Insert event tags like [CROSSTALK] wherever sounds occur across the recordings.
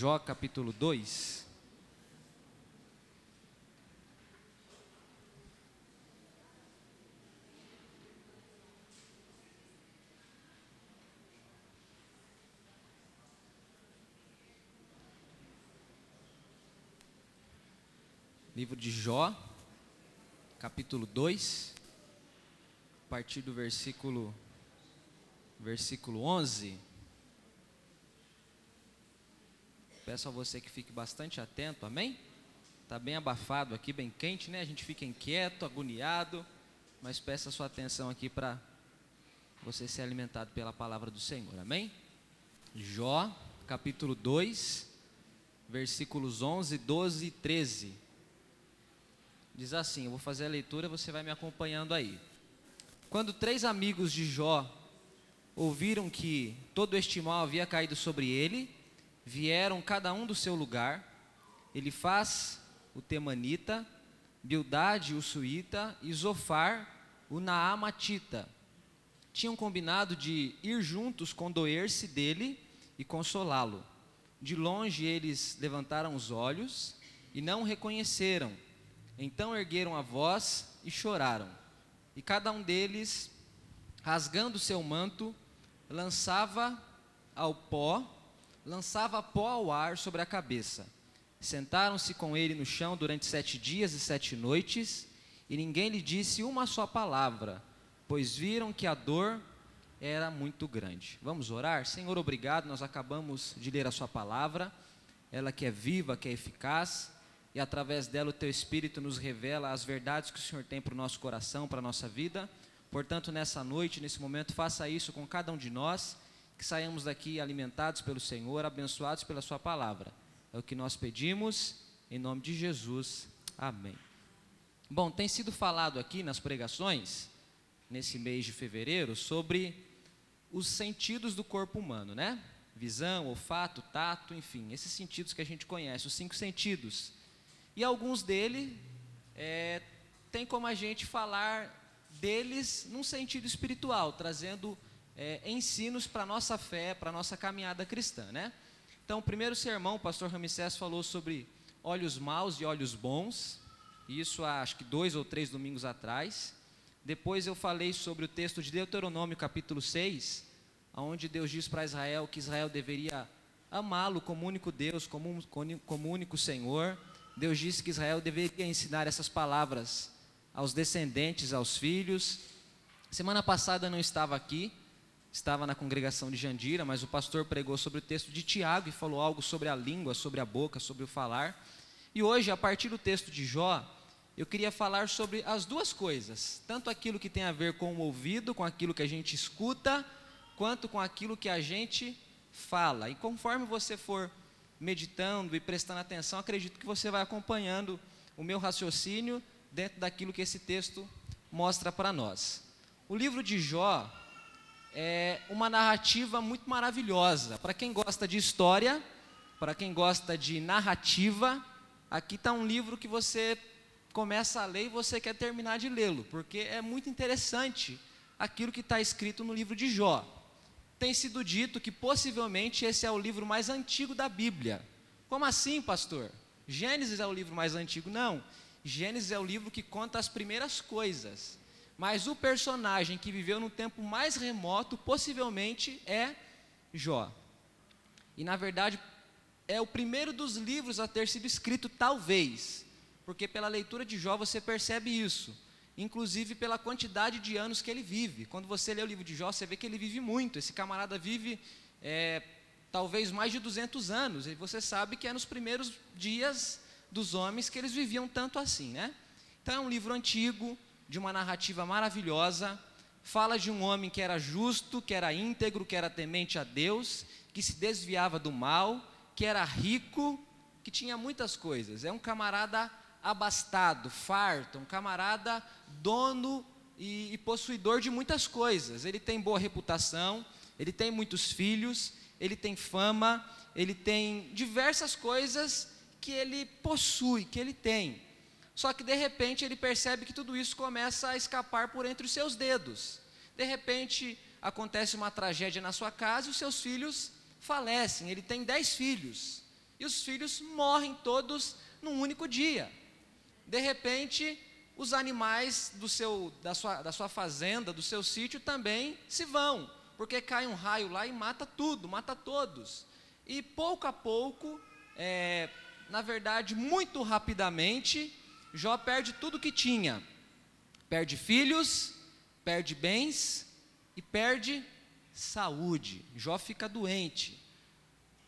Jó capítulo 2. Livro de Jó, capítulo 2, a partir do versículo versículo 11. Peço a você que fique bastante atento, amém? Está bem abafado aqui, bem quente, né? A gente fica inquieto, agoniado, mas peço a sua atenção aqui para você ser alimentado pela palavra do Senhor, amém? Jó, capítulo 2, versículos 11, 12 e 13. Diz assim: eu vou fazer a leitura, você vai me acompanhando aí. Quando três amigos de Jó ouviram que todo este mal havia caído sobre ele, vieram cada um do seu lugar, ele faz o temanita, Bildade o suíta e Zofar o naamatita. Tinham combinado de ir juntos condoer-se dele e consolá-lo. De longe eles levantaram os olhos e não reconheceram. Então ergueram a voz e choraram. E cada um deles, rasgando seu manto, lançava ao pó lançava pó ao ar sobre a cabeça. Sentaram-se com ele no chão durante sete dias e sete noites, e ninguém lhe disse uma só palavra, pois viram que a dor era muito grande. Vamos orar? Senhor, obrigado. Nós acabamos de ler a Sua palavra, ela que é viva, que é eficaz, e através dela o Teu Espírito nos revela as verdades que o Senhor tem para o nosso coração, para a nossa vida. Portanto, nessa noite, nesse momento, faça isso com cada um de nós que saiamos daqui alimentados pelo Senhor, abençoados pela Sua palavra. É o que nós pedimos, em nome de Jesus. Amém. Bom, tem sido falado aqui nas pregações, nesse mês de fevereiro, sobre os sentidos do corpo humano, né? Visão, olfato, tato, enfim, esses sentidos que a gente conhece, os cinco sentidos. E alguns deles é, tem como a gente falar deles num sentido espiritual, trazendo é, ensinos para a nossa fé, para a nossa caminhada cristã, né? Então, o primeiro sermão, o pastor Ramsés falou sobre olhos maus e olhos bons, isso há acho que dois ou três domingos atrás. Depois eu falei sobre o texto de Deuteronômio, capítulo 6, onde Deus diz para Israel que Israel deveria amá-lo como único Deus, como, como único Senhor. Deus disse que Israel deveria ensinar essas palavras aos descendentes, aos filhos. Semana passada não estava aqui, estava na congregação de Jandira, mas o pastor pregou sobre o texto de Tiago e falou algo sobre a língua, sobre a boca, sobre o falar. E hoje, a partir do texto de Jó, eu queria falar sobre as duas coisas, tanto aquilo que tem a ver com o ouvido, com aquilo que a gente escuta, quanto com aquilo que a gente fala. E conforme você for meditando e prestando atenção, acredito que você vai acompanhando o meu raciocínio dentro daquilo que esse texto mostra para nós. O livro de Jó, é uma narrativa muito maravilhosa. Para quem gosta de história, para quem gosta de narrativa, aqui está um livro que você começa a ler e você quer terminar de lê-lo, porque é muito interessante aquilo que está escrito no livro de Jó. Tem sido dito que possivelmente esse é o livro mais antigo da Bíblia. Como assim, pastor? Gênesis é o livro mais antigo? Não. Gênesis é o livro que conta as primeiras coisas. Mas o personagem que viveu num tempo mais remoto, possivelmente, é Jó. E na verdade, é o primeiro dos livros a ter sido escrito, talvez, porque pela leitura de Jó você percebe isso, inclusive pela quantidade de anos que ele vive. Quando você lê o livro de Jó, você vê que ele vive muito. Esse camarada vive é, talvez mais de 200 anos, e você sabe que é nos primeiros dias dos homens que eles viviam tanto assim, né? Então é um livro antigo, de uma narrativa maravilhosa, fala de um homem que era justo, que era íntegro, que era temente a Deus, que se desviava do mal, que era rico, que tinha muitas coisas. É um camarada abastado, farto, um camarada dono e, e possuidor de muitas coisas. Ele tem boa reputação, ele tem muitos filhos, ele tem fama, ele tem diversas coisas que ele possui, que ele tem. Só que de repente ele percebe que tudo isso começa a escapar por entre os seus dedos. De repente acontece uma tragédia na sua casa e os seus filhos falecem. Ele tem dez filhos. e os filhos morrem todos num único dia. De repente, os animais do seu, da, sua, da sua fazenda, do seu sítio também se vão, porque cai um raio lá e mata tudo, mata todos. E pouco a pouco, é, na verdade, muito rapidamente, Jó perde tudo que tinha: perde filhos, perde bens e perde saúde. Jó fica doente.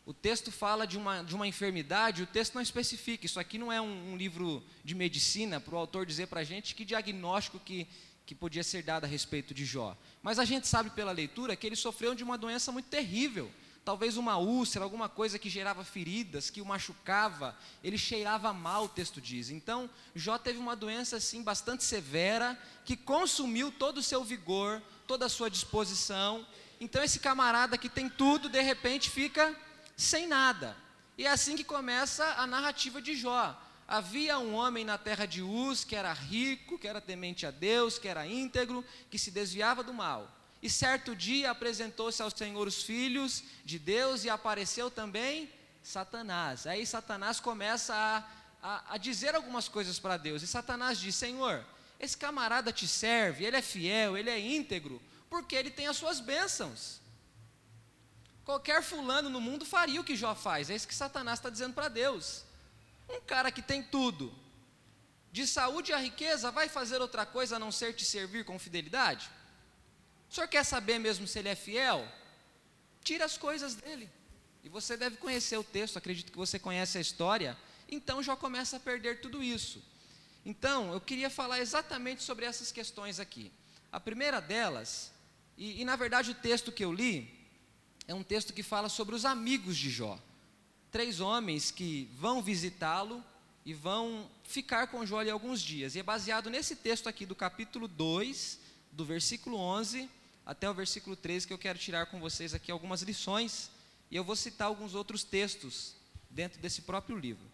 O texto fala de uma, de uma enfermidade, o texto não especifica. Isso aqui não é um, um livro de medicina para o autor dizer para a gente que diagnóstico que, que podia ser dado a respeito de Jó. Mas a gente sabe pela leitura que ele sofreu de uma doença muito terrível. Talvez uma úlcera, alguma coisa que gerava feridas, que o machucava, ele cheirava mal, o texto diz. Então, Jó teve uma doença assim bastante severa, que consumiu todo o seu vigor, toda a sua disposição. Então, esse camarada que tem tudo, de repente fica sem nada. E é assim que começa a narrativa de Jó. Havia um homem na terra de Uz que era rico, que era temente a Deus, que era íntegro, que se desviava do mal. E certo dia apresentou-se ao Senhor os filhos de Deus e apareceu também Satanás. Aí Satanás começa a, a, a dizer algumas coisas para Deus. E Satanás diz: Senhor, esse camarada te serve, ele é fiel, ele é íntegro, porque ele tem as suas bênçãos. Qualquer fulano no mundo faria o que Jó faz, é isso que Satanás está dizendo para Deus. Um cara que tem tudo, de saúde a riqueza, vai fazer outra coisa a não ser te servir com fidelidade? O senhor quer saber mesmo se ele é fiel? Tira as coisas dele. E você deve conhecer o texto, acredito que você conhece a história. Então já começa a perder tudo isso. Então, eu queria falar exatamente sobre essas questões aqui. A primeira delas, e, e na verdade o texto que eu li, é um texto que fala sobre os amigos de Jó. Três homens que vão visitá-lo e vão ficar com Jó ali alguns dias. E é baseado nesse texto aqui do capítulo 2, do versículo 11 até o versículo 13, que eu quero tirar com vocês aqui algumas lições. E eu vou citar alguns outros textos dentro desse próprio livro.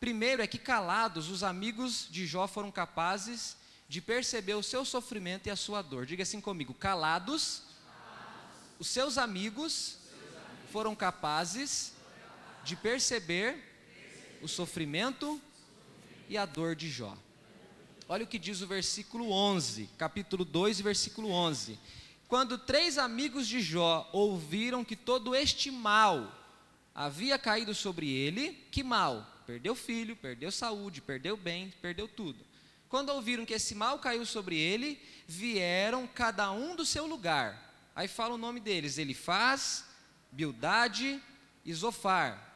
Primeiro é que calados, os amigos de Jó foram capazes de perceber o seu sofrimento e a sua dor. Diga assim comigo: calados, os seus amigos foram capazes de perceber o sofrimento e a dor de Jó. Olha o que diz o versículo 11, capítulo 2, versículo 11. Quando três amigos de Jó ouviram que todo este mal havia caído sobre ele, que mal? Perdeu filho, perdeu saúde, perdeu bem, perdeu tudo. Quando ouviram que esse mal caiu sobre ele, vieram cada um do seu lugar. Aí fala o nome deles: Elifaz, Bildade e Zofar.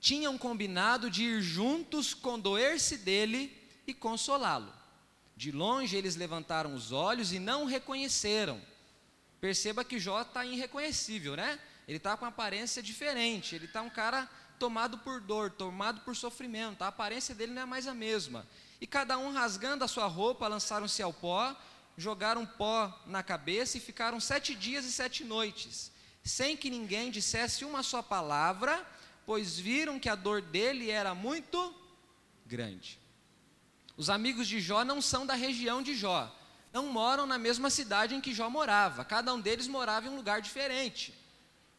Tinham combinado de ir juntos condoer-se dele e consolá-lo. De longe eles levantaram os olhos e não reconheceram. Perceba que Jó está irreconhecível, né? Ele está com aparência diferente. Ele está um cara tomado por dor, tomado por sofrimento. A aparência dele não é mais a mesma. E cada um rasgando a sua roupa, lançaram-se ao pó jogaram pó na cabeça e ficaram sete dias e sete noites, sem que ninguém dissesse uma só palavra, pois viram que a dor dele era muito grande. Os amigos de Jó não são da região de Jó, não moram na mesma cidade em que Jó morava, cada um deles morava em um lugar diferente.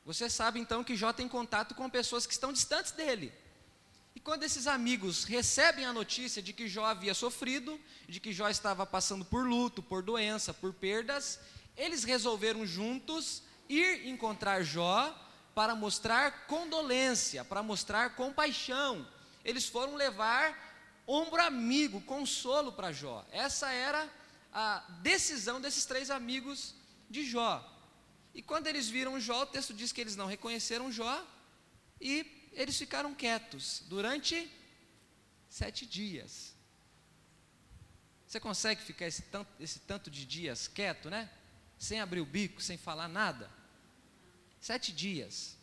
Você sabe então que Jó tem contato com pessoas que estão distantes dele. E quando esses amigos recebem a notícia de que Jó havia sofrido, de que Jó estava passando por luto, por doença, por perdas, eles resolveram juntos ir encontrar Jó para mostrar condolência, para mostrar compaixão. Eles foram levar ombro amigo, consolo para Jó. Essa era a decisão desses três amigos de Jó. E quando eles viram Jó, o texto diz que eles não reconheceram Jó e eles ficaram quietos durante sete dias. Você consegue ficar esse tanto, esse tanto de dias quieto, né? Sem abrir o bico, sem falar nada? Sete dias.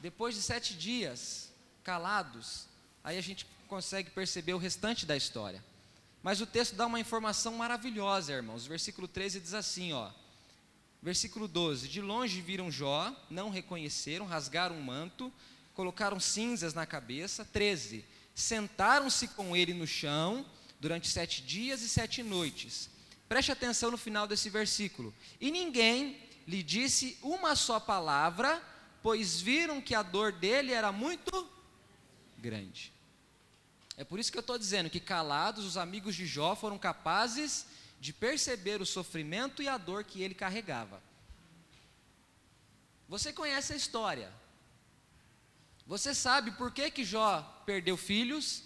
Depois de sete dias calados, aí a gente consegue perceber o restante da história. Mas o texto dá uma informação maravilhosa, irmãos. Versículo 13 diz assim, ó: Versículo 12: De longe viram Jó, não reconheceram, rasgaram o manto, colocaram cinzas na cabeça. 13: Sentaram-se com ele no chão durante sete dias e sete noites. Preste atenção no final desse versículo. E ninguém lhe disse uma só palavra, pois viram que a dor dele era muito grande. É por isso que eu estou dizendo que calados, os amigos de Jó foram capazes de perceber o sofrimento e a dor que ele carregava. Você conhece a história. Você sabe por que, que Jó perdeu filhos,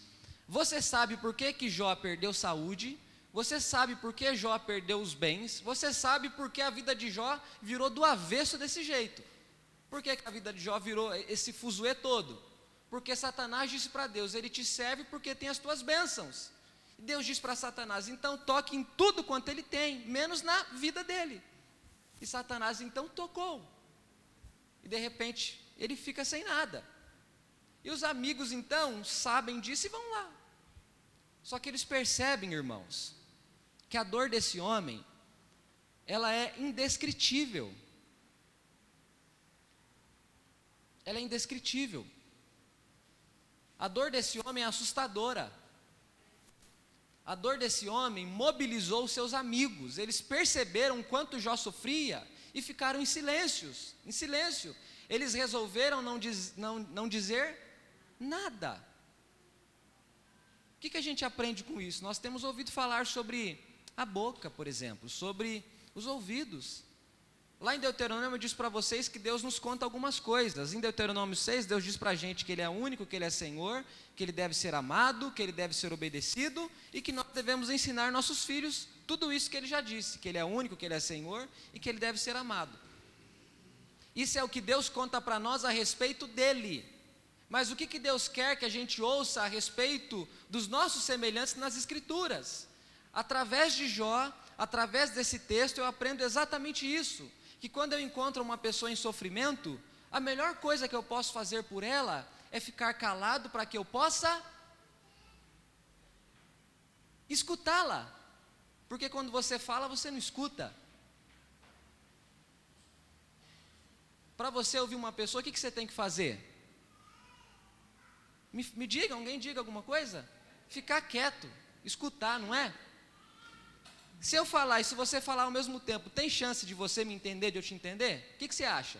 você sabe por que, que Jó perdeu saúde, você sabe por que Jó perdeu os bens, você sabe por que a vida de Jó virou do avesso desse jeito. Por que, que a vida de Jó virou esse fuzuê todo? Porque Satanás disse para Deus: Ele te serve porque tem as tuas bênçãos. E Deus diz para Satanás: então toque em tudo quanto ele tem, menos na vida dele. E Satanás então tocou. E de repente ele fica sem nada. E os amigos então sabem disso e vão lá. Só que eles percebem, irmãos, que a dor desse homem, ela é indescritível. Ela é indescritível. A dor desse homem é assustadora. A dor desse homem mobilizou seus amigos. Eles perceberam quanto Jó sofria e ficaram em silêncios, em silêncio. Eles resolveram não, diz, não, não dizer nada. O que, que a gente aprende com isso? Nós temos ouvido falar sobre a boca, por exemplo, sobre os ouvidos. Lá em Deuteronômio diz para vocês que Deus nos conta algumas coisas. Em Deuteronômio 6, Deus diz para a gente que Ele é único, que Ele é Senhor, que Ele deve ser amado, que Ele deve ser obedecido e que nós devemos ensinar nossos filhos tudo isso que Ele já disse: que Ele é único, que Ele é Senhor e que Ele deve ser amado. Isso é o que Deus conta para nós a respeito dEle. Mas o que, que Deus quer que a gente ouça a respeito dos nossos semelhantes nas Escrituras? Através de Jó, através desse texto, eu aprendo exatamente isso que quando eu encontro uma pessoa em sofrimento, a melhor coisa que eu posso fazer por ela é ficar calado para que eu possa escutá-la. Porque quando você fala, você não escuta. Para você ouvir uma pessoa, o que, que você tem que fazer? Me, me diga, alguém diga alguma coisa? Ficar quieto, escutar, não é? Se eu falar e se você falar ao mesmo tempo, tem chance de você me entender, de eu te entender? O que, que você acha?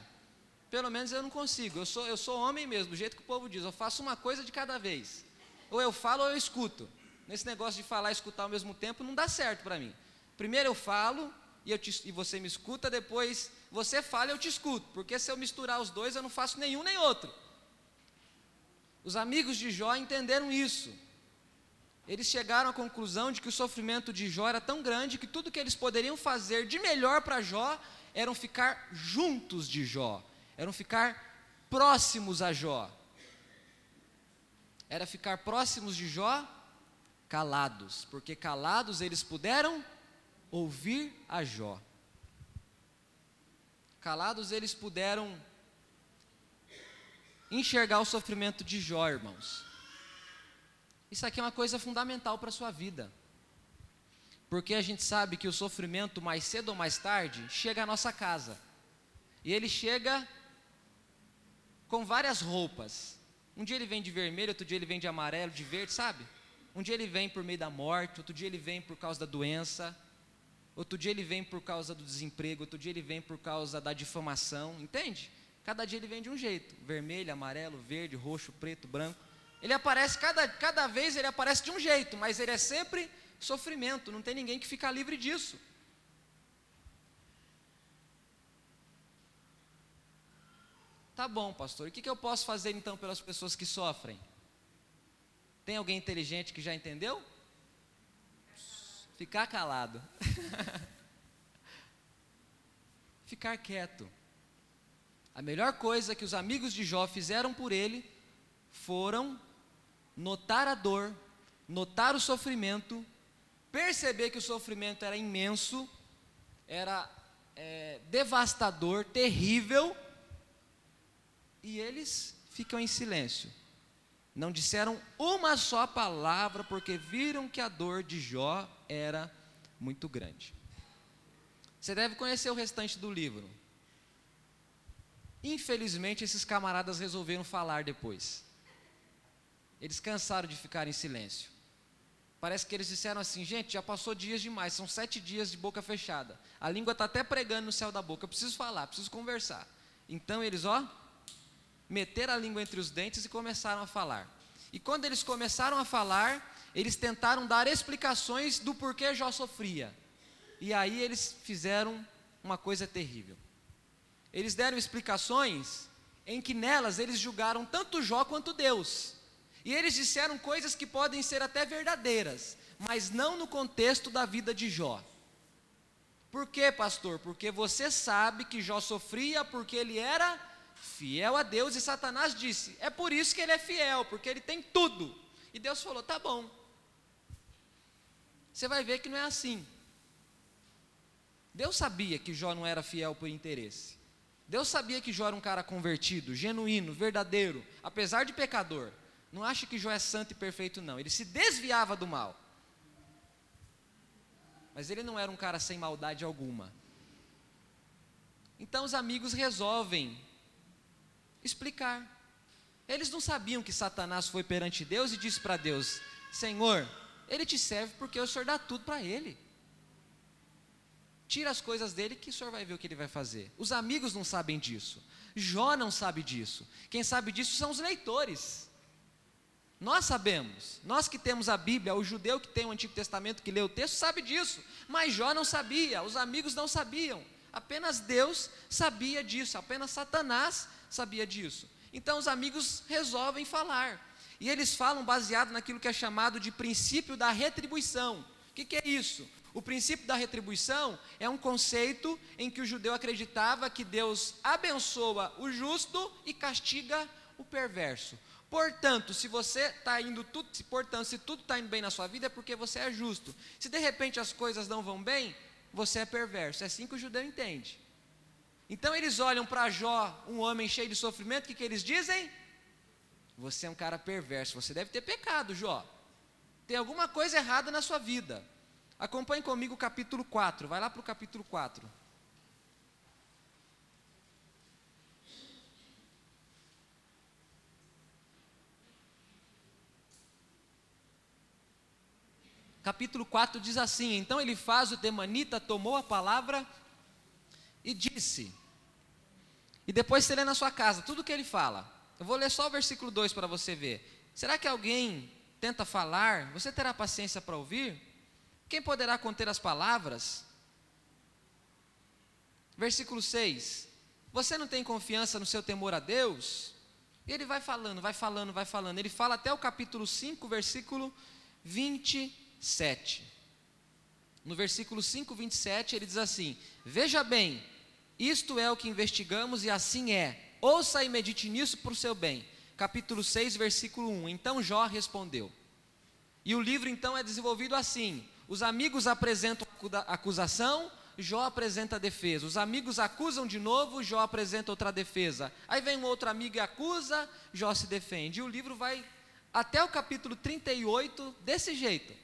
Pelo menos eu não consigo. Eu sou, eu sou homem mesmo, do jeito que o povo diz. Eu faço uma coisa de cada vez. Ou eu falo ou eu escuto. Nesse negócio de falar e escutar ao mesmo tempo não dá certo para mim. Primeiro eu falo e, eu te, e você me escuta, depois você fala e eu te escuto. Porque se eu misturar os dois, eu não faço nenhum nem outro. Os amigos de Jó entenderam isso eles chegaram à conclusão de que o sofrimento de Jó era tão grande que tudo que eles poderiam fazer de melhor para Jó eram ficar juntos de Jó, eram ficar próximos a Jó. Era ficar próximos de Jó, calados, porque calados eles puderam ouvir a Jó. Calados eles puderam enxergar o sofrimento de Jó, irmãos. Isso aqui é uma coisa fundamental para a sua vida. Porque a gente sabe que o sofrimento, mais cedo ou mais tarde, chega à nossa casa. E ele chega com várias roupas. Um dia ele vem de vermelho, outro dia ele vem de amarelo, de verde, sabe? Um dia ele vem por meio da morte, outro dia ele vem por causa da doença, outro dia ele vem por causa do desemprego, outro dia ele vem por causa da difamação, entende? Cada dia ele vem de um jeito: vermelho, amarelo, verde, roxo, preto, branco. Ele aparece, cada, cada vez ele aparece de um jeito, mas ele é sempre sofrimento, não tem ninguém que fica livre disso. Tá bom, pastor, o que, que eu posso fazer então pelas pessoas que sofrem? Tem alguém inteligente que já entendeu? Ficar calado. [LAUGHS] Ficar quieto. A melhor coisa que os amigos de Jó fizeram por ele foram notar a dor, notar o sofrimento, perceber que o sofrimento era imenso, era é, devastador, terrível, e eles ficam em silêncio. Não disseram uma só palavra, porque viram que a dor de Jó era muito grande. Você deve conhecer o restante do livro. Infelizmente, esses camaradas resolveram falar depois. Eles cansaram de ficar em silêncio. Parece que eles disseram assim: gente, já passou dias demais, são sete dias de boca fechada. A língua está até pregando no céu da boca. Eu preciso falar, preciso conversar. Então eles, ó, meteram a língua entre os dentes e começaram a falar. E quando eles começaram a falar, eles tentaram dar explicações do porquê Jó sofria. E aí eles fizeram uma coisa terrível. Eles deram explicações em que nelas eles julgaram tanto Jó quanto Deus. E eles disseram coisas que podem ser até verdadeiras, mas não no contexto da vida de Jó. Por quê, pastor? Porque você sabe que Jó sofria porque ele era fiel a Deus e Satanás disse: é por isso que ele é fiel, porque ele tem tudo. E Deus falou: tá bom. Você vai ver que não é assim. Deus sabia que Jó não era fiel por interesse. Deus sabia que Jó era um cara convertido, genuíno, verdadeiro, apesar de pecador. Não acha que Jó é santo e perfeito, não. Ele se desviava do mal. Mas ele não era um cara sem maldade alguma. Então os amigos resolvem explicar. Eles não sabiam que Satanás foi perante Deus e disse para Deus: Senhor, ele te serve porque o Senhor dá tudo para ele. Tira as coisas dele que o senhor vai ver o que ele vai fazer. Os amigos não sabem disso. Jó não sabe disso. Quem sabe disso são os leitores. Nós sabemos, nós que temos a Bíblia, o judeu que tem o Antigo Testamento, que lê o texto, sabe disso, mas Jó não sabia, os amigos não sabiam, apenas Deus sabia disso, apenas Satanás sabia disso. Então os amigos resolvem falar, e eles falam baseado naquilo que é chamado de princípio da retribuição. O que, que é isso? O princípio da retribuição é um conceito em que o judeu acreditava que Deus abençoa o justo e castiga o perverso. Portanto, se você está indo tudo, portanto, se tudo está indo bem na sua vida, é porque você é justo. Se de repente as coisas não vão bem, você é perverso. É assim que o judeu entende. Então eles olham para Jó, um homem cheio de sofrimento, o que, que eles dizem? Você é um cara perverso, você deve ter pecado, Jó. Tem alguma coisa errada na sua vida. Acompanhe comigo o capítulo 4, vai lá para o capítulo 4. Capítulo 4 diz assim: Então ele faz o Temanita, tomou a palavra e disse. E depois você lê na sua casa tudo o que ele fala. Eu vou ler só o versículo 2 para você ver. Será que alguém tenta falar? Você terá paciência para ouvir? Quem poderá conter as palavras? Versículo 6. Você não tem confiança no seu temor a Deus? E ele vai falando, vai falando, vai falando. Ele fala até o capítulo 5, versículo 27. No versículo 5, 27, ele diz assim: Veja bem, isto é o que investigamos e assim é. Ouça e medite nisso para o seu bem. Capítulo 6, versículo 1. Então Jó respondeu. E o livro então é desenvolvido assim: os amigos apresentam acusação, Jó apresenta defesa. Os amigos acusam de novo, Jó apresenta outra defesa. Aí vem um outro amigo e acusa, Jó se defende. E o livro vai até o capítulo 38 desse jeito.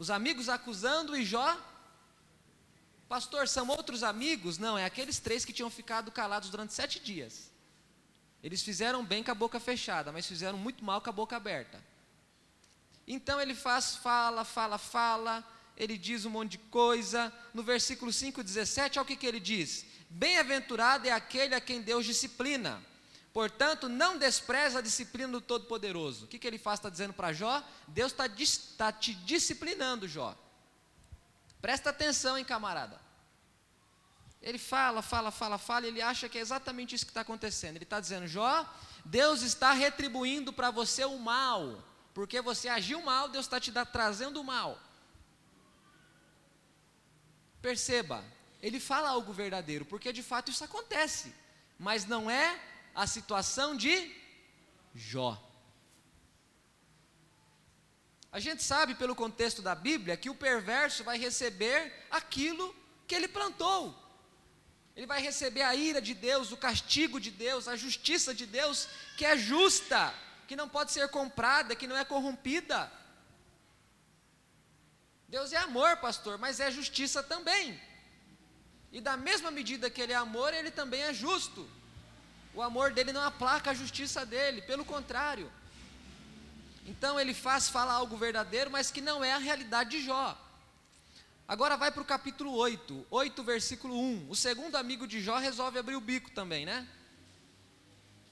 Os amigos acusando e Jó. Pastor, são outros amigos? Não, é aqueles três que tinham ficado calados durante sete dias. Eles fizeram bem com a boca fechada, mas fizeram muito mal com a boca aberta. Então ele faz, fala, fala, fala, ele diz um monte de coisa. No versículo 5, 17, olha o que, que ele diz: Bem-aventurado é aquele a quem Deus disciplina. Portanto, não despreza a disciplina do Todo-Poderoso. O que, que ele faz? Está dizendo para Jó? Deus está tá te disciplinando, Jó. Presta atenção, hein, camarada. Ele fala, fala, fala, fala, ele acha que é exatamente isso que está acontecendo. Ele está dizendo, Jó, Deus está retribuindo para você o mal porque você agiu mal, Deus está te trazendo o mal. Perceba, ele fala algo verdadeiro, porque de fato isso acontece, mas não é a situação de Jó. A gente sabe pelo contexto da Bíblia que o perverso vai receber aquilo que ele plantou. Ele vai receber a ira de Deus, o castigo de Deus, a justiça de Deus, que é justa que não pode ser comprada, que não é corrompida. Deus é amor, pastor, mas é justiça também. E da mesma medida que ele é amor, ele também é justo. O amor dele não aplaca a justiça dele, pelo contrário. Então ele faz falar algo verdadeiro, mas que não é a realidade de Jó. Agora vai para o capítulo 8, 8, versículo 1. O segundo amigo de Jó resolve abrir o bico também, né?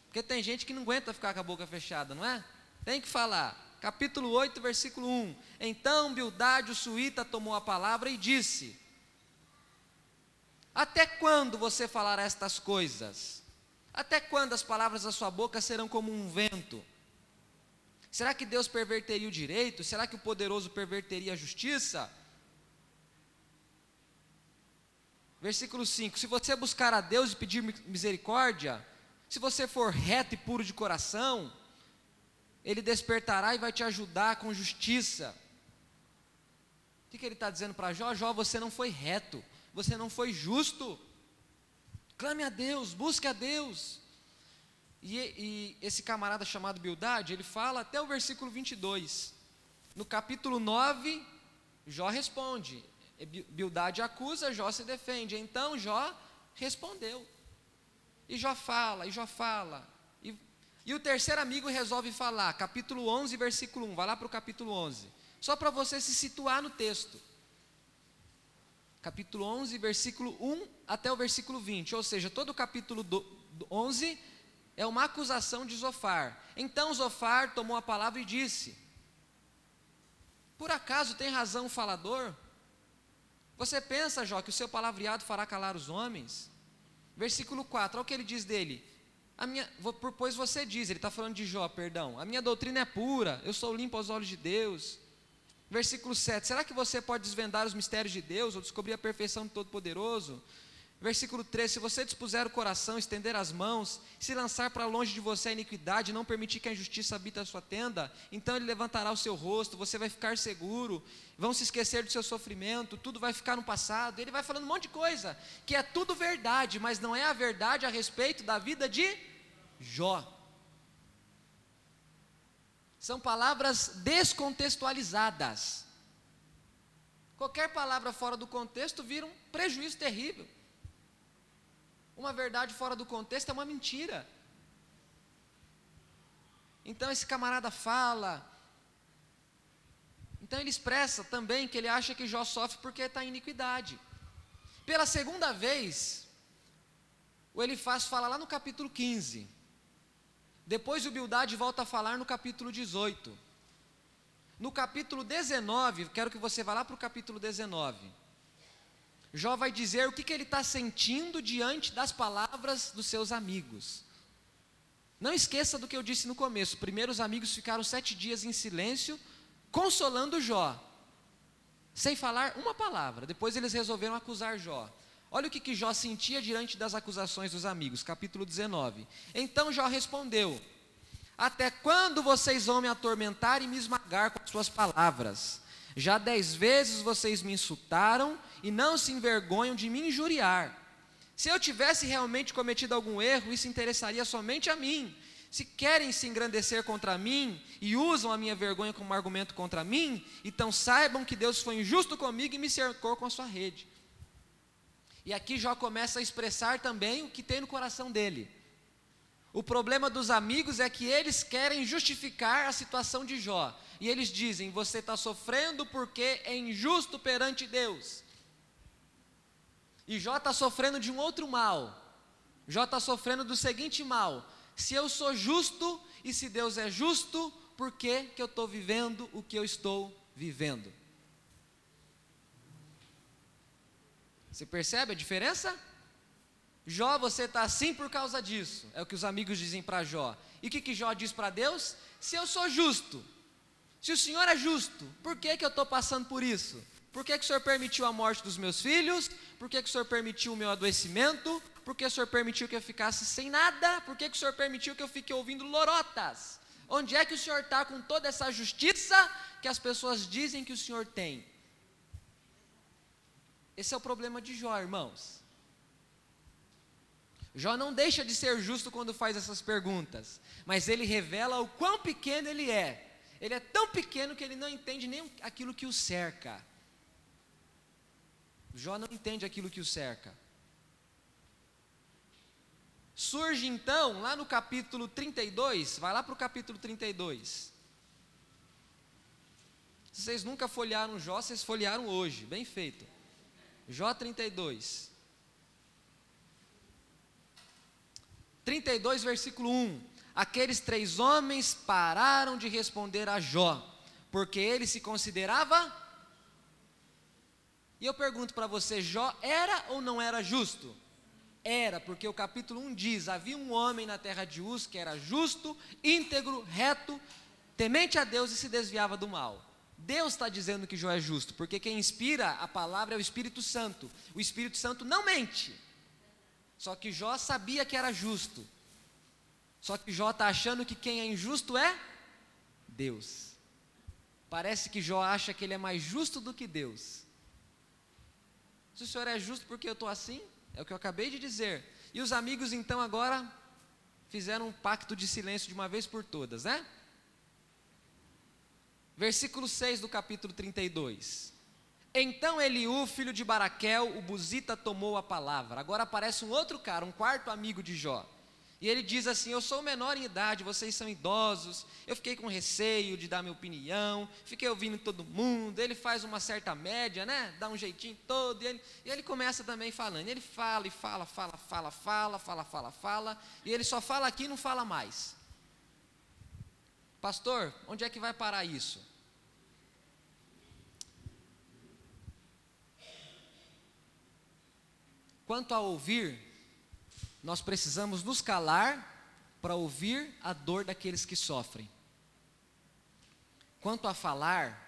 Porque tem gente que não aguenta ficar com a boca fechada, não é? Tem que falar. Capítulo 8, versículo 1. Então Bildade, o suíta, tomou a palavra e disse: Até quando você falará estas coisas? Até quando as palavras da sua boca serão como um vento? Será que Deus perverteria o direito? Será que o poderoso perverteria a justiça? Versículo 5: Se você buscar a Deus e pedir misericórdia, se você for reto e puro de coração, Ele despertará e vai te ajudar com justiça. O que, que ele está dizendo para Jó? Jó, você não foi reto, você não foi justo. Clame a Deus, busque a Deus. E, e esse camarada chamado Bildade, ele fala até o versículo 22. No capítulo 9, Jó responde. Bildade acusa, Jó se defende. Então Jó respondeu. E Jó fala, e Jó fala. E, e o terceiro amigo resolve falar, capítulo 11, versículo 1. Vai lá para o capítulo 11. Só para você se situar no texto. Capítulo 11, versículo 1 até o versículo 20. Ou seja, todo o capítulo do, do 11 é uma acusação de Zofar. Então Zofar tomou a palavra e disse: Por acaso tem razão o falador? Você pensa, Jó, que o seu palavreado fará calar os homens? Versículo 4, olha o que ele diz dele. A minha, pois você diz, ele está falando de Jó, perdão. A minha doutrina é pura, eu sou limpo aos olhos de Deus. Versículo 7, será que você pode desvendar os mistérios de Deus ou descobrir a perfeição do Todo-Poderoso? Versículo 13: Se você dispuser o coração, estender as mãos, se lançar para longe de você a iniquidade, não permitir que a injustiça habite a sua tenda, então ele levantará o seu rosto, você vai ficar seguro, vão se esquecer do seu sofrimento, tudo vai ficar no passado. Ele vai falando um monte de coisa, que é tudo verdade, mas não é a verdade a respeito da vida de Jó. São palavras descontextualizadas. Qualquer palavra fora do contexto vira um prejuízo terrível. Uma verdade fora do contexto é uma mentira. Então esse camarada fala. Então ele expressa também que ele acha que Jó sofre porque está em iniquidade. Pela segunda vez, o Elifaz fala lá no capítulo 15. Depois o Bildade volta a falar no capítulo 18. No capítulo 19, quero que você vá lá para o capítulo 19. Jó vai dizer o que, que ele está sentindo diante das palavras dos seus amigos. Não esqueça do que eu disse no começo. Primeiro, os amigos ficaram sete dias em silêncio, consolando Jó, sem falar uma palavra. Depois, eles resolveram acusar Jó. Olha o que, que Jó sentia diante das acusações dos amigos, capítulo 19. Então Jó respondeu: Até quando vocês vão me atormentar e me esmagar com as suas palavras? Já dez vezes vocês me insultaram e não se envergonham de me injuriar. Se eu tivesse realmente cometido algum erro, isso interessaria somente a mim. Se querem se engrandecer contra mim e usam a minha vergonha como argumento contra mim, então saibam que Deus foi injusto comigo e me cercou com a sua rede. E aqui Jó começa a expressar também o que tem no coração dele. O problema dos amigos é que eles querem justificar a situação de Jó. E eles dizem: Você está sofrendo porque é injusto perante Deus. E Jó está sofrendo de um outro mal. Jó está sofrendo do seguinte mal: se eu sou justo e se Deus é justo, por que, que eu estou vivendo o que eu estou vivendo? Você percebe a diferença? Jó, você está assim por causa disso. É o que os amigos dizem para Jó. E o que, que Jó diz para Deus? Se eu sou justo, se o Senhor é justo, por que, que eu estou passando por isso? Por que, que o Senhor permitiu a morte dos meus filhos? Por que, que o Senhor permitiu o meu adoecimento? Por que o Senhor permitiu que eu ficasse sem nada? Por que, que o Senhor permitiu que eu fique ouvindo lorotas? Onde é que o Senhor está com toda essa justiça que as pessoas dizem que o Senhor tem? Esse é o problema de Jó, irmãos. Jó não deixa de ser justo quando faz essas perguntas, mas ele revela o quão pequeno ele é. Ele é tão pequeno que ele não entende nem aquilo que o cerca. Jó não entende aquilo que o cerca. Surge então, lá no capítulo 32, vai lá para o capítulo 32. Vocês nunca folhearam Jó, vocês folhearam hoje, bem feito. Jó 32. 32, versículo 1. Aqueles três homens pararam de responder a Jó, porque ele se considerava. E eu pergunto para você: Jó era ou não era justo? Era, porque o capítulo 1 diz: havia um homem na terra de Uz que era justo, íntegro, reto, temente a Deus e se desviava do mal. Deus está dizendo que Jó é justo, porque quem inspira a palavra é o Espírito Santo. O Espírito Santo não mente. Só que Jó sabia que era justo. Só que Jó está achando que quem é injusto é Deus. Parece que Jó acha que ele é mais justo do que Deus. Se o senhor é justo porque eu estou assim, é o que eu acabei de dizer. E os amigos então agora fizeram um pacto de silêncio de uma vez por todas, né? Versículo 6 do capítulo 32. Então Eliú, filho de Baraquel, o Buzita, tomou a palavra. Agora aparece um outro cara, um quarto amigo de Jó. E ele diz assim: Eu sou menor em idade, vocês são idosos. Eu fiquei com receio de dar minha opinião, fiquei ouvindo todo mundo. Ele faz uma certa média, né? Dá um jeitinho todo. E ele, e ele começa também falando. Ele fala e fala, fala, fala, fala, fala, fala, fala. E ele só fala aqui e não fala mais. Pastor, onde é que vai parar isso? Quanto a ouvir, nós precisamos nos calar para ouvir a dor daqueles que sofrem. Quanto a falar,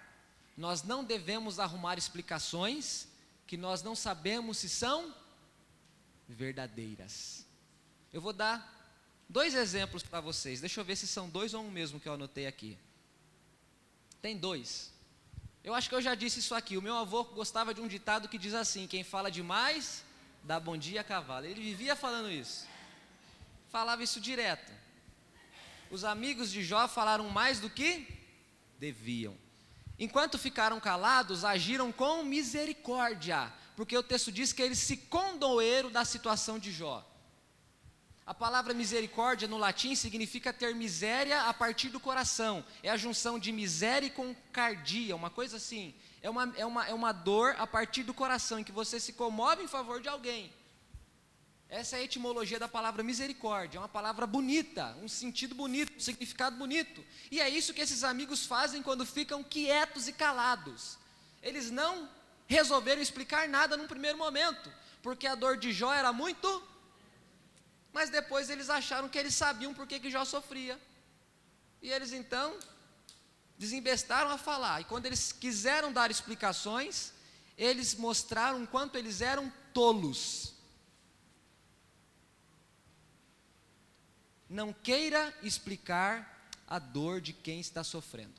nós não devemos arrumar explicações que nós não sabemos se são verdadeiras. Eu vou dar dois exemplos para vocês. Deixa eu ver se são dois ou um mesmo que eu anotei aqui. Tem dois. Eu acho que eu já disse isso aqui. O meu avô gostava de um ditado que diz assim: quem fala demais dá bom dia a cavalo. Ele vivia falando isso. Falava isso direto. Os amigos de Jó falaram mais do que deviam. Enquanto ficaram calados, agiram com misericórdia, porque o texto diz que eles se condoeram da situação de Jó. A palavra misericórdia no latim significa ter miséria a partir do coração. É a junção de miséria com cardia, uma coisa assim. É uma, é, uma, é uma dor a partir do coração, em que você se comove em favor de alguém. Essa é a etimologia da palavra misericórdia, é uma palavra bonita, um sentido bonito, um significado bonito. E é isso que esses amigos fazem quando ficam quietos e calados. Eles não resolveram explicar nada num primeiro momento, porque a dor de Jó era muito mas depois eles acharam que eles sabiam por que, que Jó sofria. E eles então desembestaram a falar. E quando eles quiseram dar explicações, eles mostraram quanto eles eram tolos. Não queira explicar a dor de quem está sofrendo.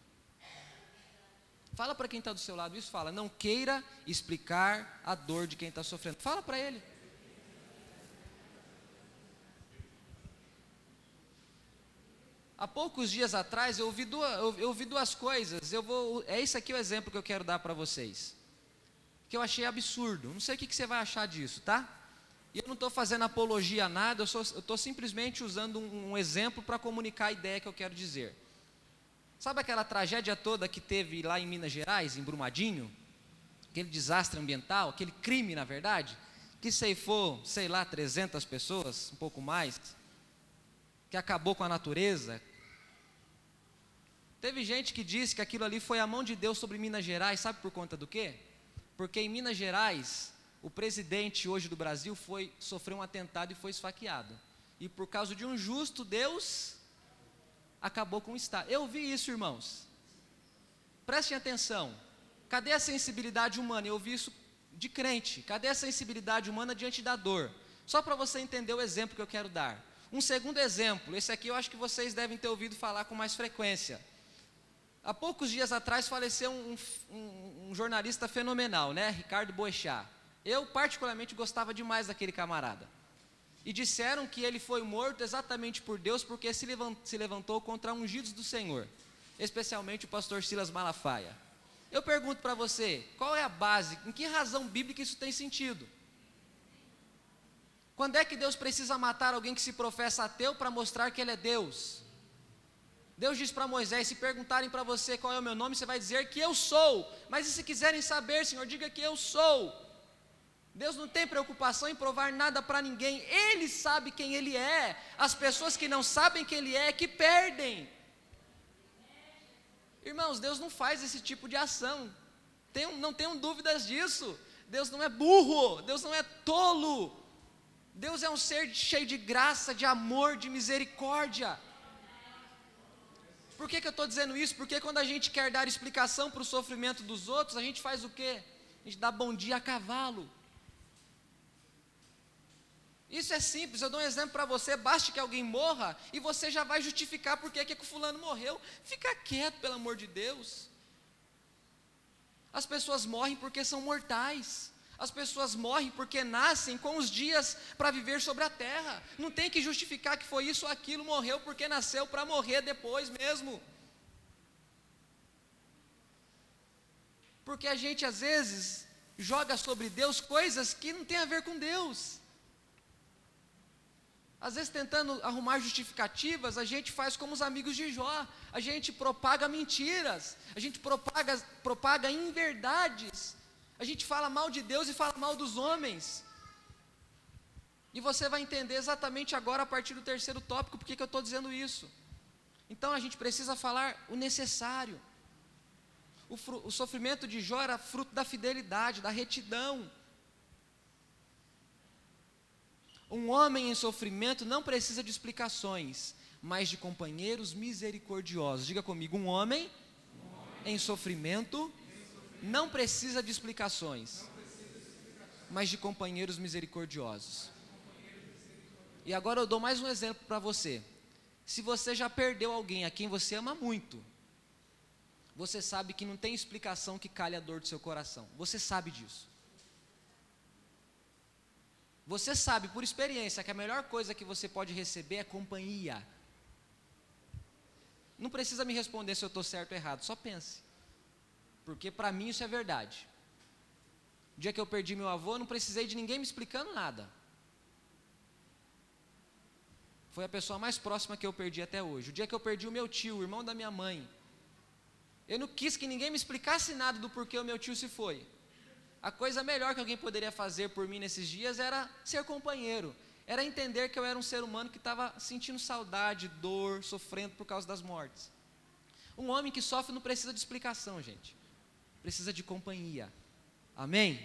Fala para quem está do seu lado isso, fala. Não queira explicar a dor de quem está sofrendo. Fala para ele. Há poucos dias atrás eu ouvi duas, eu ouvi duas coisas. Eu vou, é esse aqui o exemplo que eu quero dar para vocês. Que eu achei absurdo. Não sei o que, que você vai achar disso, tá? E eu não estou fazendo apologia a nada, eu estou simplesmente usando um, um exemplo para comunicar a ideia que eu quero dizer. Sabe aquela tragédia toda que teve lá em Minas Gerais, em Brumadinho? Aquele desastre ambiental, aquele crime, na verdade, que ceifou, sei lá, 300 pessoas, um pouco mais, que acabou com a natureza, Teve gente que disse que aquilo ali foi a mão de Deus sobre Minas Gerais, sabe por conta do quê? Porque em Minas Gerais, o presidente hoje do Brasil foi sofreu um atentado e foi esfaqueado. E por causa de um justo, Deus acabou com o Estado. Eu vi isso, irmãos. Prestem atenção. Cadê a sensibilidade humana? Eu vi isso de crente. Cadê a sensibilidade humana diante da dor? Só para você entender o exemplo que eu quero dar. Um segundo exemplo, esse aqui eu acho que vocês devem ter ouvido falar com mais frequência. Há poucos dias atrás faleceu um, um, um jornalista fenomenal, né? Ricardo Boechat. Eu particularmente gostava demais daquele camarada. E disseram que ele foi morto exatamente por Deus porque se levantou, se levantou contra ungidos do Senhor, especialmente o pastor Silas Malafaia. Eu pergunto para você, qual é a base, em que razão bíblica isso tem sentido? Quando é que Deus precisa matar alguém que se professa ateu para mostrar que ele é Deus? Deus diz para Moisés: se perguntarem para você qual é o meu nome, você vai dizer que eu sou. Mas e se quiserem saber, Senhor, diga que eu sou. Deus não tem preocupação em provar nada para ninguém, Ele sabe quem Ele é. As pessoas que não sabem quem Ele é, que perdem. Irmãos, Deus não faz esse tipo de ação, tenham, não tenham dúvidas disso. Deus não é burro, Deus não é tolo. Deus é um ser cheio de graça, de amor, de misericórdia. Por que, que eu estou dizendo isso? Porque quando a gente quer dar explicação para o sofrimento dos outros, a gente faz o quê? A gente dá bom dia a cavalo. Isso é simples, eu dou um exemplo para você, basta que alguém morra e você já vai justificar por que, que o fulano morreu. Fica quieto, pelo amor de Deus. As pessoas morrem porque são mortais. As pessoas morrem porque nascem com os dias para viver sobre a terra. Não tem que justificar que foi isso ou aquilo, morreu porque nasceu para morrer depois mesmo. Porque a gente às vezes joga sobre Deus coisas que não tem a ver com Deus. Às vezes, tentando arrumar justificativas, a gente faz como os amigos de Jó, a gente propaga mentiras, a gente propaga, propaga inverdades, a gente fala mal de Deus e fala mal dos homens. E você vai entender exatamente agora, a partir do terceiro tópico, porque que eu estou dizendo isso. Então a gente precisa falar o necessário. O, o sofrimento de Jó era fruto da fidelidade, da retidão. Um homem em sofrimento não precisa de explicações, mas de companheiros misericordiosos. Diga comigo, um homem, um homem em sofrimento não precisa de explicações, mas de companheiros misericordiosos. E agora eu dou mais um exemplo para você. Se você já perdeu alguém a quem você ama muito, você sabe que não tem explicação que calhe a dor do seu coração. Você sabe disso. Você sabe por experiência que a melhor coisa que você pode receber é companhia. Não precisa me responder se eu estou certo ou errado, só pense. Porque para mim isso é verdade. O dia que eu perdi meu avô, não precisei de ninguém me explicando nada. Foi a pessoa mais próxima que eu perdi até hoje. O dia que eu perdi o meu tio, o irmão da minha mãe, eu não quis que ninguém me explicasse nada do porquê o meu tio se foi. A coisa melhor que alguém poderia fazer por mim nesses dias era ser companheiro, era entender que eu era um ser humano que estava sentindo saudade, dor, sofrendo por causa das mortes. Um homem que sofre não precisa de explicação, gente, precisa de companhia. Amém?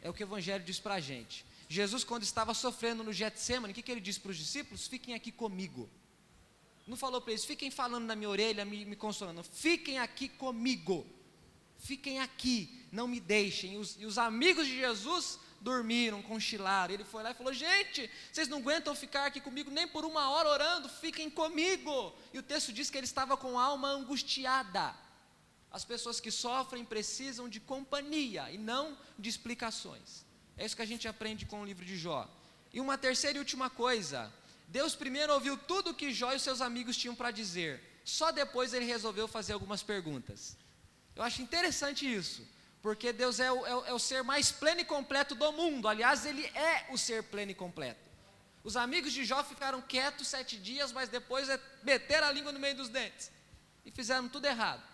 É o que o Evangelho diz para a gente. Jesus, quando estava sofrendo no Getsemane, o que, que ele disse para os discípulos? Fiquem aqui comigo. Não falou para eles, fiquem falando na minha orelha, me, me consolando. Fiquem aqui comigo fiquem aqui, não me deixem. E os, e os amigos de Jesus dormiram, cochilaram. Ele foi lá e falou: Gente, vocês não aguentam ficar aqui comigo nem por uma hora orando, fiquem comigo. E o texto diz que ele estava com a alma angustiada. As pessoas que sofrem precisam de companhia e não de explicações. É isso que a gente aprende com o livro de Jó. E uma terceira e última coisa: Deus primeiro ouviu tudo o que Jó e seus amigos tinham para dizer, só depois ele resolveu fazer algumas perguntas. Eu acho interessante isso, porque Deus é o, é, é o, ser mais pleno e completo do mundo. Aliás, Ele é o ser pleno e completo. Os amigos de Jó ficaram quietos sete dias, mas depois é meteram a língua no meio dos dentes e fizeram tudo errado.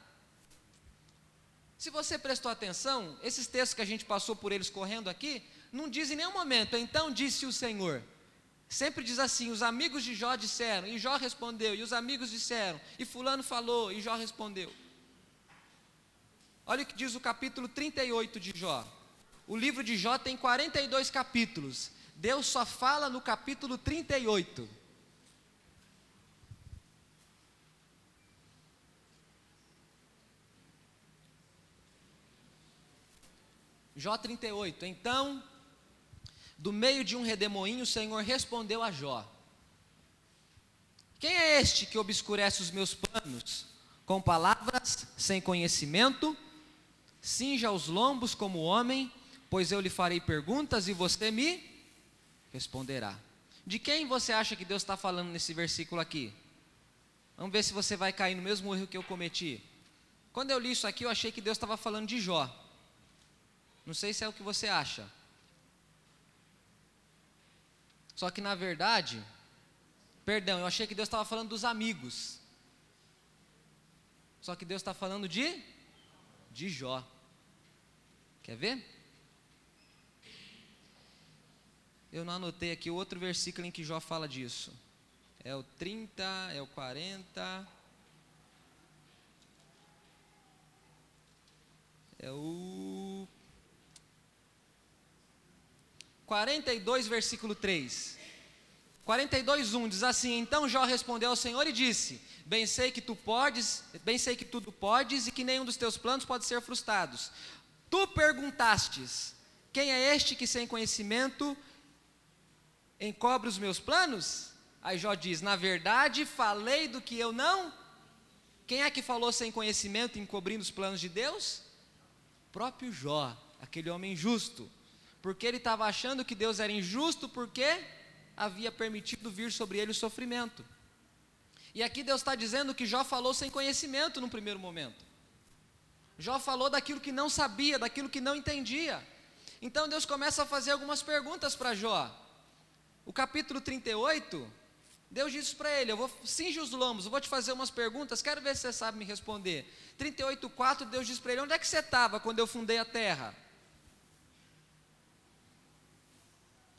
Se você prestou atenção, esses textos que a gente passou por eles correndo aqui, não diz em nenhum momento, então disse o Senhor. Sempre diz assim: os amigos de Jó disseram, e Jó respondeu, e os amigos disseram, e Fulano falou, e Jó respondeu. Olha o que diz o capítulo 38 de Jó. O livro de Jó tem 42 capítulos. Deus só fala no capítulo 38. Jó 38. Então, do meio de um redemoinho, o Senhor respondeu a Jó: Quem é este que obscurece os meus planos com palavras sem conhecimento? Cinja os lombos como homem, pois eu lhe farei perguntas e você me responderá. De quem você acha que Deus está falando nesse versículo aqui? Vamos ver se você vai cair no mesmo erro que eu cometi. Quando eu li isso aqui, eu achei que Deus estava falando de Jó. Não sei se é o que você acha. Só que na verdade, perdão, eu achei que Deus estava falando dos amigos. Só que Deus está falando de de Jó. Quer ver? Eu não anotei aqui o outro versículo em que Jó fala disso. É o 30, é o 40. É o 42, versículo 3. 42, 1 diz assim: Então Jó respondeu ao Senhor e disse: Bem sei que tu podes, bem sei que tudo podes e que nenhum dos teus planos pode ser frustrados. Tu perguntastes: Quem é este que sem conhecimento encobre os meus planos? Aí Jó diz: Na verdade, falei do que eu não. Quem é que falou sem conhecimento, encobrindo os planos de Deus? O próprio Jó, aquele homem justo. Porque ele estava achando que Deus era injusto porque havia permitido vir sobre ele o sofrimento. E aqui Deus está dizendo que Jó falou sem conhecimento no primeiro momento. Jó falou daquilo que não sabia, daquilo que não entendia. Então Deus começa a fazer algumas perguntas para Jó. O capítulo 38, Deus disse para ele: Eu vou cinge os lombos, eu vou te fazer umas perguntas, quero ver se você sabe me responder. 38,4, Deus diz para ele: Onde é que você estava quando eu fundei a terra?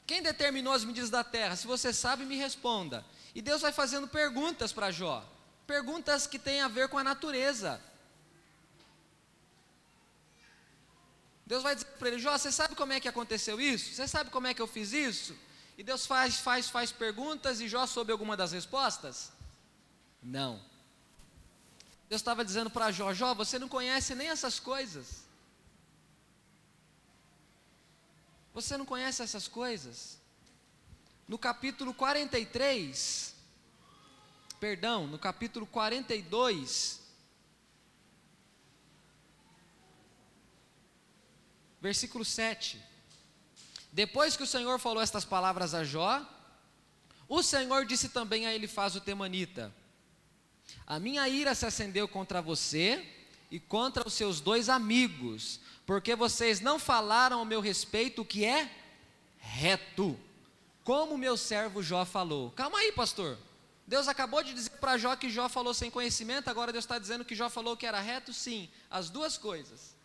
Quem determinou as medidas da terra? Se você sabe, me responda. E Deus vai fazendo perguntas para Jó, perguntas que têm a ver com a natureza. Deus vai dizer para ele: Jó, você sabe como é que aconteceu isso? Você sabe como é que eu fiz isso? E Deus faz, faz, faz perguntas e Jó soube alguma das respostas? Não. Deus estava dizendo para Jó: Jó, você não conhece nem essas coisas. Você não conhece essas coisas? No capítulo 43, perdão, no capítulo 42, versículo 7. Depois que o Senhor falou estas palavras a Jó, o Senhor disse também a Elifaz o temanita: A minha ira se acendeu contra você e contra os seus dois amigos, porque vocês não falaram ao meu respeito o que é reto, como meu servo Jó falou. Calma aí, pastor. Deus acabou de dizer para Jó que Jó falou sem conhecimento, agora Deus está dizendo que Jó falou que era reto? Sim, as duas coisas.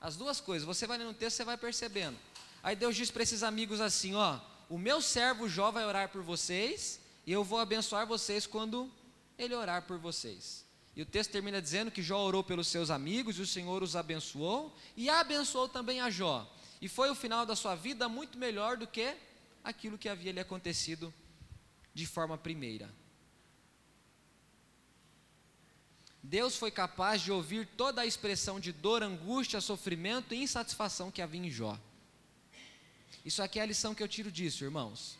As duas coisas, você vai lendo o texto, você vai percebendo. Aí Deus diz para esses amigos assim: Ó, o meu servo Jó vai orar por vocês, e eu vou abençoar vocês quando ele orar por vocês. E o texto termina dizendo que Jó orou pelos seus amigos e o Senhor os abençoou e abençoou também a Jó. E foi o final da sua vida muito melhor do que aquilo que havia lhe acontecido de forma primeira. Deus foi capaz de ouvir toda a expressão de dor, angústia, sofrimento e insatisfação que havia em Jó. Isso aqui é a lição que eu tiro disso, irmãos.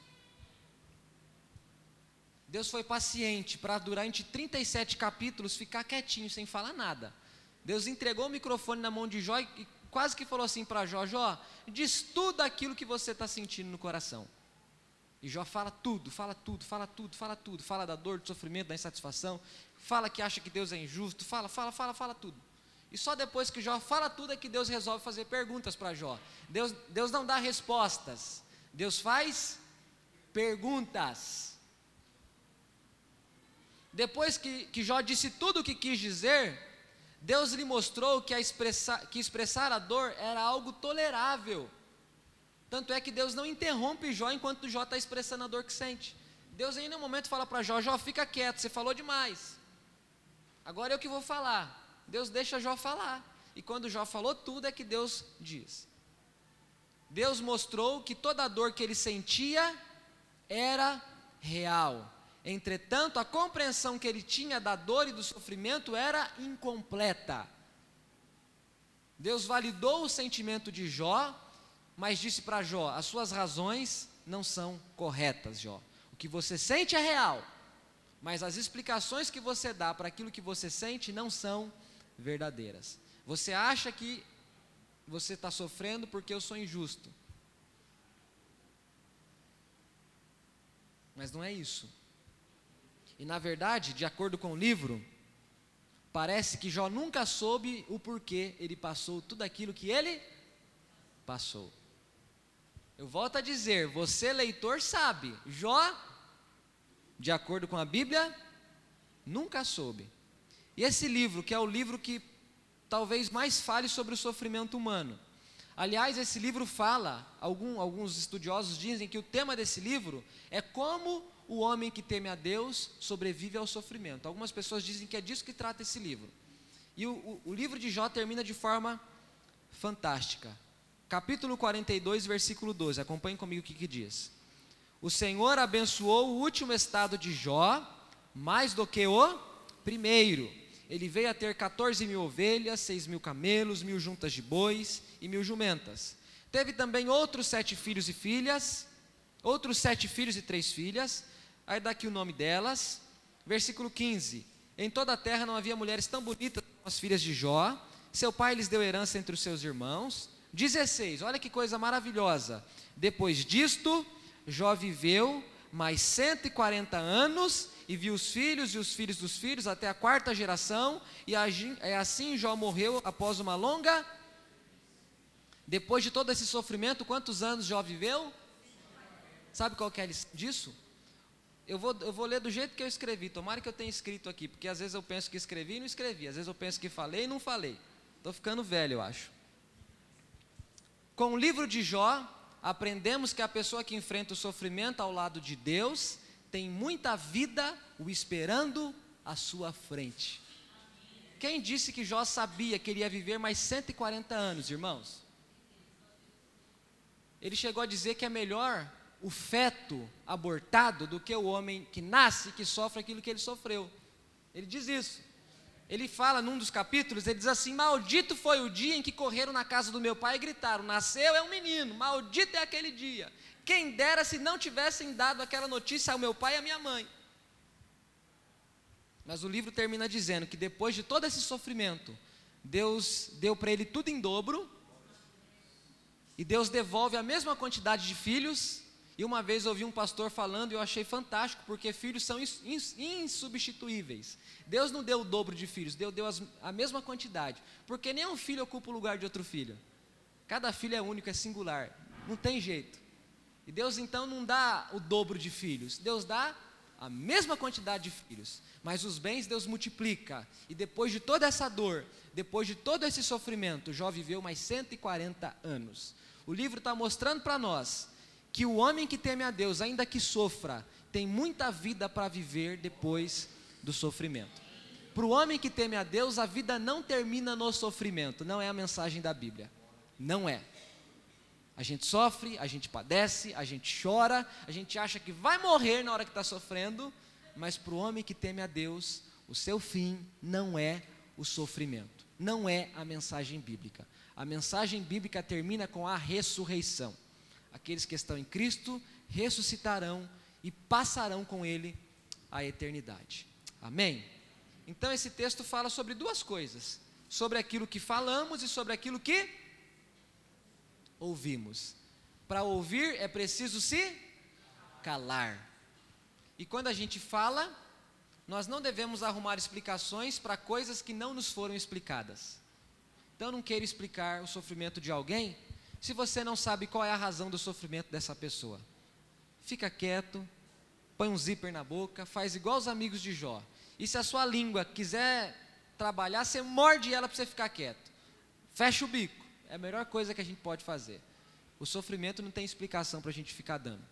Deus foi paciente para durante 37 capítulos ficar quietinho, sem falar nada. Deus entregou o microfone na mão de Jó e quase que falou assim para Jó: Jó, diz tudo aquilo que você está sentindo no coração. E Jó fala tudo, fala tudo, fala tudo, fala tudo, fala da dor, do sofrimento, da insatisfação, fala que acha que Deus é injusto, fala, fala, fala, fala tudo. E só depois que Jó fala tudo é que Deus resolve fazer perguntas para Jó. Deus, Deus não dá respostas, Deus faz perguntas. Depois que, que Jó disse tudo o que quis dizer, Deus lhe mostrou que, expressar, que expressar a dor era algo tolerável. Tanto é que Deus não interrompe Jó enquanto Jó está expressando a dor que sente. Deus em nenhum momento fala para Jó, Jó, fica quieto, você falou demais. Agora eu que vou falar. Deus deixa Jó falar. E quando Jó falou tudo é que Deus diz. Deus mostrou que toda a dor que ele sentia era real. Entretanto, a compreensão que ele tinha da dor e do sofrimento era incompleta. Deus validou o sentimento de Jó, mas disse para Jó: as suas razões não são corretas, Jó. O que você sente é real, mas as explicações que você dá para aquilo que você sente não são verdadeiras. Você acha que você está sofrendo porque eu sou injusto, mas não é isso. E na verdade, de acordo com o livro, parece que Jó nunca soube o porquê ele passou tudo aquilo que ele passou. Eu volto a dizer, você leitor sabe, Jó, de acordo com a Bíblia, nunca soube. E esse livro, que é o livro que talvez mais fale sobre o sofrimento humano, Aliás, esse livro fala, algum, alguns estudiosos dizem que o tema desse livro é como o homem que teme a Deus sobrevive ao sofrimento. Algumas pessoas dizem que é disso que trata esse livro. E o, o, o livro de Jó termina de forma fantástica. Capítulo 42, versículo 12. Acompanhe comigo o que, que diz. O Senhor abençoou o último estado de Jó mais do que o primeiro. Ele veio a ter 14 mil ovelhas, 6 mil camelos, mil juntas de bois e mil jumentas. Teve também outros sete filhos e filhas, outros sete filhos e três filhas, Aí daqui o nome delas. Versículo 15. Em toda a terra não havia mulheres tão bonitas como as filhas de Jó. Seu pai lhes deu herança entre os seus irmãos. 16. Olha que coisa maravilhosa. Depois disto, Jó viveu mais 140 anos e viu os filhos e os filhos dos filhos até a quarta geração, e é assim Jó morreu após uma longa. Depois de todo esse sofrimento, quantos anos Jó viveu? Sabe qual que é a lição disso? Eu vou, eu vou ler do jeito que eu escrevi. Tomara que eu tenha escrito aqui, porque às vezes eu penso que escrevi e não escrevi. Às vezes eu penso que falei e não falei. Estou ficando velho, eu acho. Com o livro de Jó, aprendemos que a pessoa que enfrenta o sofrimento ao lado de Deus tem muita vida o esperando à sua frente. Quem disse que Jó sabia que ele ia viver mais 140 anos, irmãos? Ele chegou a dizer que é melhor o feto abortado do que o homem que nasce que sofre aquilo que ele sofreu. Ele diz isso. Ele fala num dos capítulos, ele diz assim: Maldito foi o dia em que correram na casa do meu pai e gritaram: Nasceu é um menino, maldito é aquele dia. Quem dera se não tivessem dado aquela notícia ao meu pai e à minha mãe. Mas o livro termina dizendo que depois de todo esse sofrimento, Deus deu para ele tudo em dobro, e Deus devolve a mesma quantidade de filhos e uma vez ouvi um pastor falando e eu achei fantástico, porque filhos são insubstituíveis. Deus não deu o dobro de filhos, Deus deu as, a mesma quantidade. Porque nenhum filho ocupa o lugar de outro filho. Cada filho é único, é singular. Não tem jeito. E Deus então não dá o dobro de filhos, Deus dá a mesma quantidade de filhos, mas os bens Deus multiplica. E depois de toda essa dor, depois de todo esse sofrimento, Jó viveu mais 140 anos. O livro está mostrando para nós que o homem que teme a Deus, ainda que sofra, tem muita vida para viver depois do sofrimento. Para o homem que teme a Deus, a vida não termina no sofrimento, não é a mensagem da Bíblia. Não é. A gente sofre, a gente padece, a gente chora, a gente acha que vai morrer na hora que está sofrendo, mas para o homem que teme a Deus, o seu fim não é o sofrimento, não é a mensagem bíblica. A mensagem bíblica termina com a ressurreição aqueles que estão em Cristo ressuscitarão e passarão com Ele a eternidade. Amém? Então esse texto fala sobre duas coisas: sobre aquilo que falamos e sobre aquilo que ouvimos. Para ouvir é preciso se calar. E quando a gente fala, nós não devemos arrumar explicações para coisas que não nos foram explicadas. Então, não queira explicar o sofrimento de alguém se você não sabe qual é a razão do sofrimento dessa pessoa. Fica quieto, põe um zíper na boca, faz igual os amigos de Jó. E se a sua língua quiser trabalhar, você morde ela para você ficar quieto. Fecha o bico. É a melhor coisa que a gente pode fazer. O sofrimento não tem explicação para a gente ficar dando.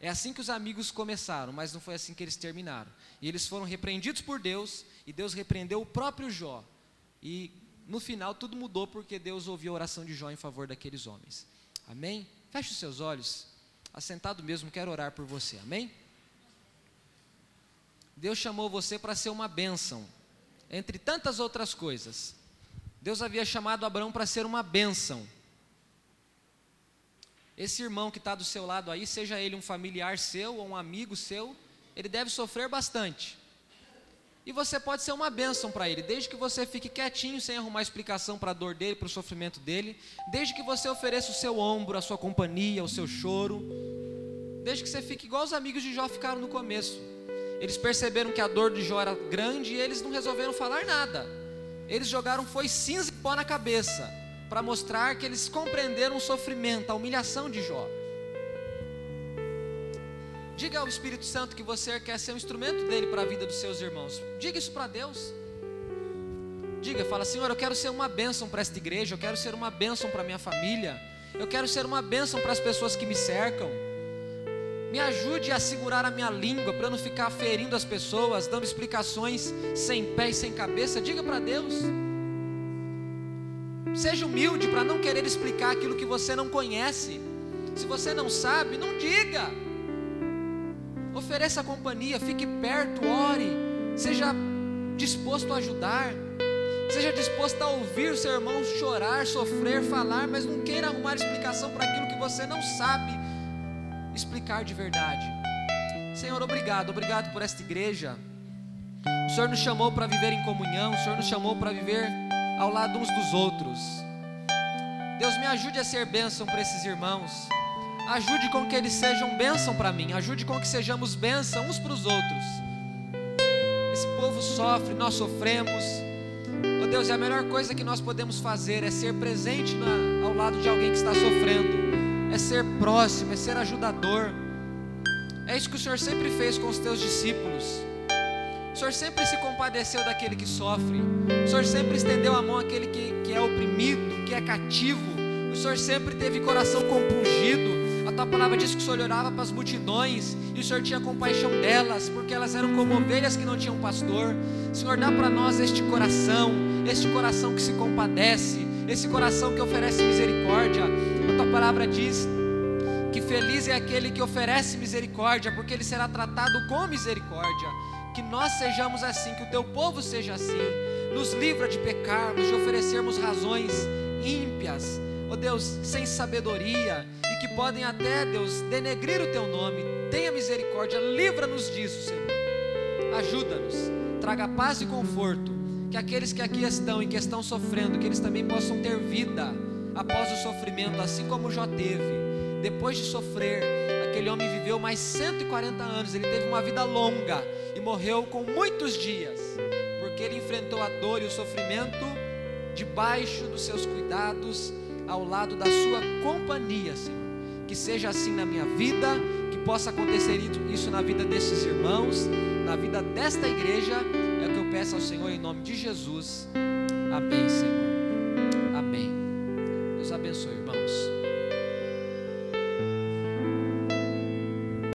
É assim que os amigos começaram, mas não foi assim que eles terminaram. E eles foram repreendidos por Deus, e Deus repreendeu o próprio Jó. E no final tudo mudou porque Deus ouviu a oração de Jó em favor daqueles homens. Amém? Feche os seus olhos. Assentado mesmo, quero orar por você. Amém? Deus chamou você para ser uma bênção, entre tantas outras coisas. Deus havia chamado Abraão para ser uma bênção. Esse irmão que está do seu lado aí, seja ele um familiar seu ou um amigo seu, ele deve sofrer bastante. E você pode ser uma bênção para ele, desde que você fique quietinho, sem arrumar explicação para a dor dele, para o sofrimento dele, desde que você ofereça o seu ombro, a sua companhia, o seu choro, desde que você fique igual os amigos de Jó ficaram no começo. Eles perceberam que a dor de Jó era grande e eles não resolveram falar nada. Eles jogaram foi cinza e pó na cabeça, para mostrar que eles compreenderam o sofrimento, a humilhação de Jó. Diga ao Espírito Santo que você quer ser um instrumento dele para a vida dos seus irmãos. Diga isso para Deus. Diga, fala, Senhor, eu quero ser uma bênção para esta igreja, eu quero ser uma bênção para minha família, eu quero ser uma bênção para as pessoas que me cercam. Me ajude a segurar a minha língua para não ficar ferindo as pessoas, dando explicações sem pé e sem cabeça. Diga para Deus. Seja humilde para não querer explicar aquilo que você não conhece. Se você não sabe, não diga. Ofereça companhia, fique perto, ore, seja disposto a ajudar. Seja disposto a ouvir seu irmão chorar, sofrer, falar, mas não queira arrumar explicação para aquilo que você não sabe explicar de verdade. Senhor, obrigado, obrigado por esta igreja. O Senhor nos chamou para viver em comunhão, o Senhor nos chamou para viver ao lado uns dos outros. Deus me ajude a ser bênção para esses irmãos. Ajude com que eles sejam bênção para mim. Ajude com que sejamos bênção uns para os outros. Esse povo sofre, nós sofremos. Oh Deus, e a melhor coisa que nós podemos fazer é ser presente na, ao lado de alguém que está sofrendo, é ser próximo, é ser ajudador. É isso que o Senhor sempre fez com os teus discípulos. O Senhor sempre se compadeceu daquele que sofre. O Senhor sempre estendeu a mão àquele que, que é oprimido, que é cativo. O Senhor sempre teve coração compungido. A tua palavra diz que o Senhor olhava para as multidões e o Senhor tinha compaixão delas, porque elas eram como ovelhas que não tinham pastor. Senhor, dá para nós este coração, este coração que se compadece, esse coração que oferece misericórdia. A tua palavra diz que feliz é aquele que oferece misericórdia, porque ele será tratado com misericórdia. Que nós sejamos assim, que o teu povo seja assim. Nos livra de pecarmos, de oferecermos razões ímpias, ó oh Deus, sem sabedoria que podem até, Deus, denegrir o teu nome. Tenha misericórdia, livra-nos disso, Senhor. Ajuda-nos, traga paz e conforto. Que aqueles que aqui estão e que estão sofrendo, que eles também possam ter vida após o sofrimento, assim como Jó teve. Depois de sofrer, aquele homem viveu mais 140 anos, ele teve uma vida longa e morreu com muitos dias, porque ele enfrentou a dor e o sofrimento debaixo dos seus cuidados, ao lado da sua companhia, Senhor que seja assim na minha vida, que possa acontecer isso na vida desses irmãos, na vida desta igreja, é o que eu peço ao Senhor em nome de Jesus. Amém, Senhor.